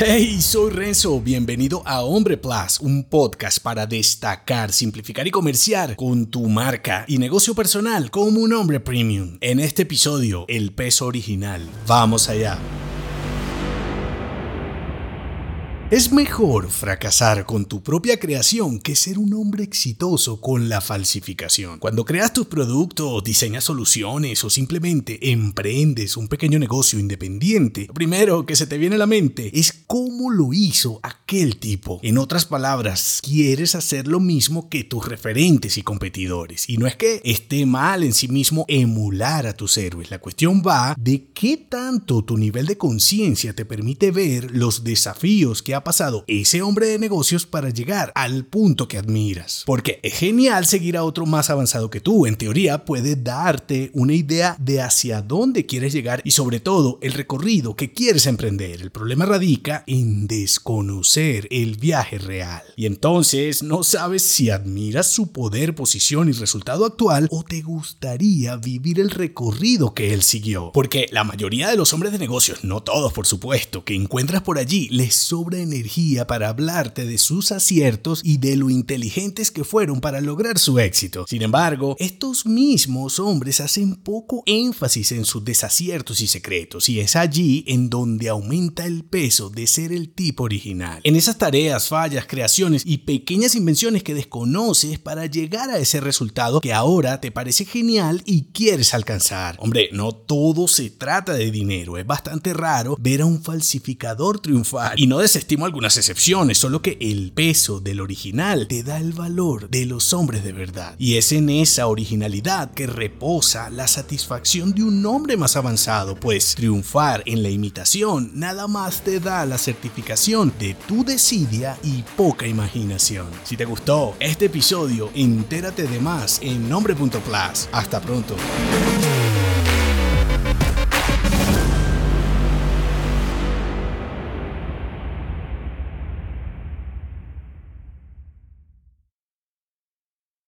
Hey, soy Renzo, bienvenido a Hombre Plus, un podcast para destacar, simplificar y comerciar con tu marca y negocio personal como un hombre premium. En este episodio, el peso original. Vamos allá. Es mejor fracasar con tu propia creación que ser un hombre exitoso con la falsificación. Cuando creas tus productos, diseñas soluciones o simplemente emprendes un pequeño negocio independiente, lo primero que se te viene a la mente es cómo lo hizo aquel tipo. En otras palabras, quieres hacer lo mismo que tus referentes y competidores. Y no es que esté mal en sí mismo emular a tus héroes. La cuestión va de qué tanto tu nivel de conciencia te permite ver los desafíos que ha pasado ese hombre de negocios para llegar al punto que admiras. Porque es genial seguir a otro más avanzado que tú. En teoría puede darte una idea de hacia dónde quieres llegar y sobre todo el recorrido que quieres emprender. El problema radica en desconocer el viaje real. Y entonces no sabes si admiras su poder, posición y resultado actual o te gustaría vivir el recorrido que él siguió. Porque la mayoría de los hombres de negocios, no todos por supuesto, que encuentras por allí, les sobra energía para hablarte de sus aciertos y de lo inteligentes que fueron para lograr su éxito. Sin embargo, estos mismos hombres hacen poco énfasis en sus desaciertos y secretos, y es allí en donde aumenta el peso de ser el tipo original. En esas tareas, fallas, creaciones y pequeñas invenciones que desconoces para llegar a ese resultado que ahora te parece genial y quieres alcanzar. Hombre, no todo se trata de dinero, es bastante raro ver a un falsificador triunfar y no desestimar algunas excepciones, solo que el peso del original te da el valor de los hombres de verdad. Y es en esa originalidad que reposa la satisfacción de un hombre más avanzado, pues triunfar en la imitación nada más te da la certificación de tu desidia y poca imaginación. Si te gustó este episodio, entérate de más en nombre.plus. Hasta pronto.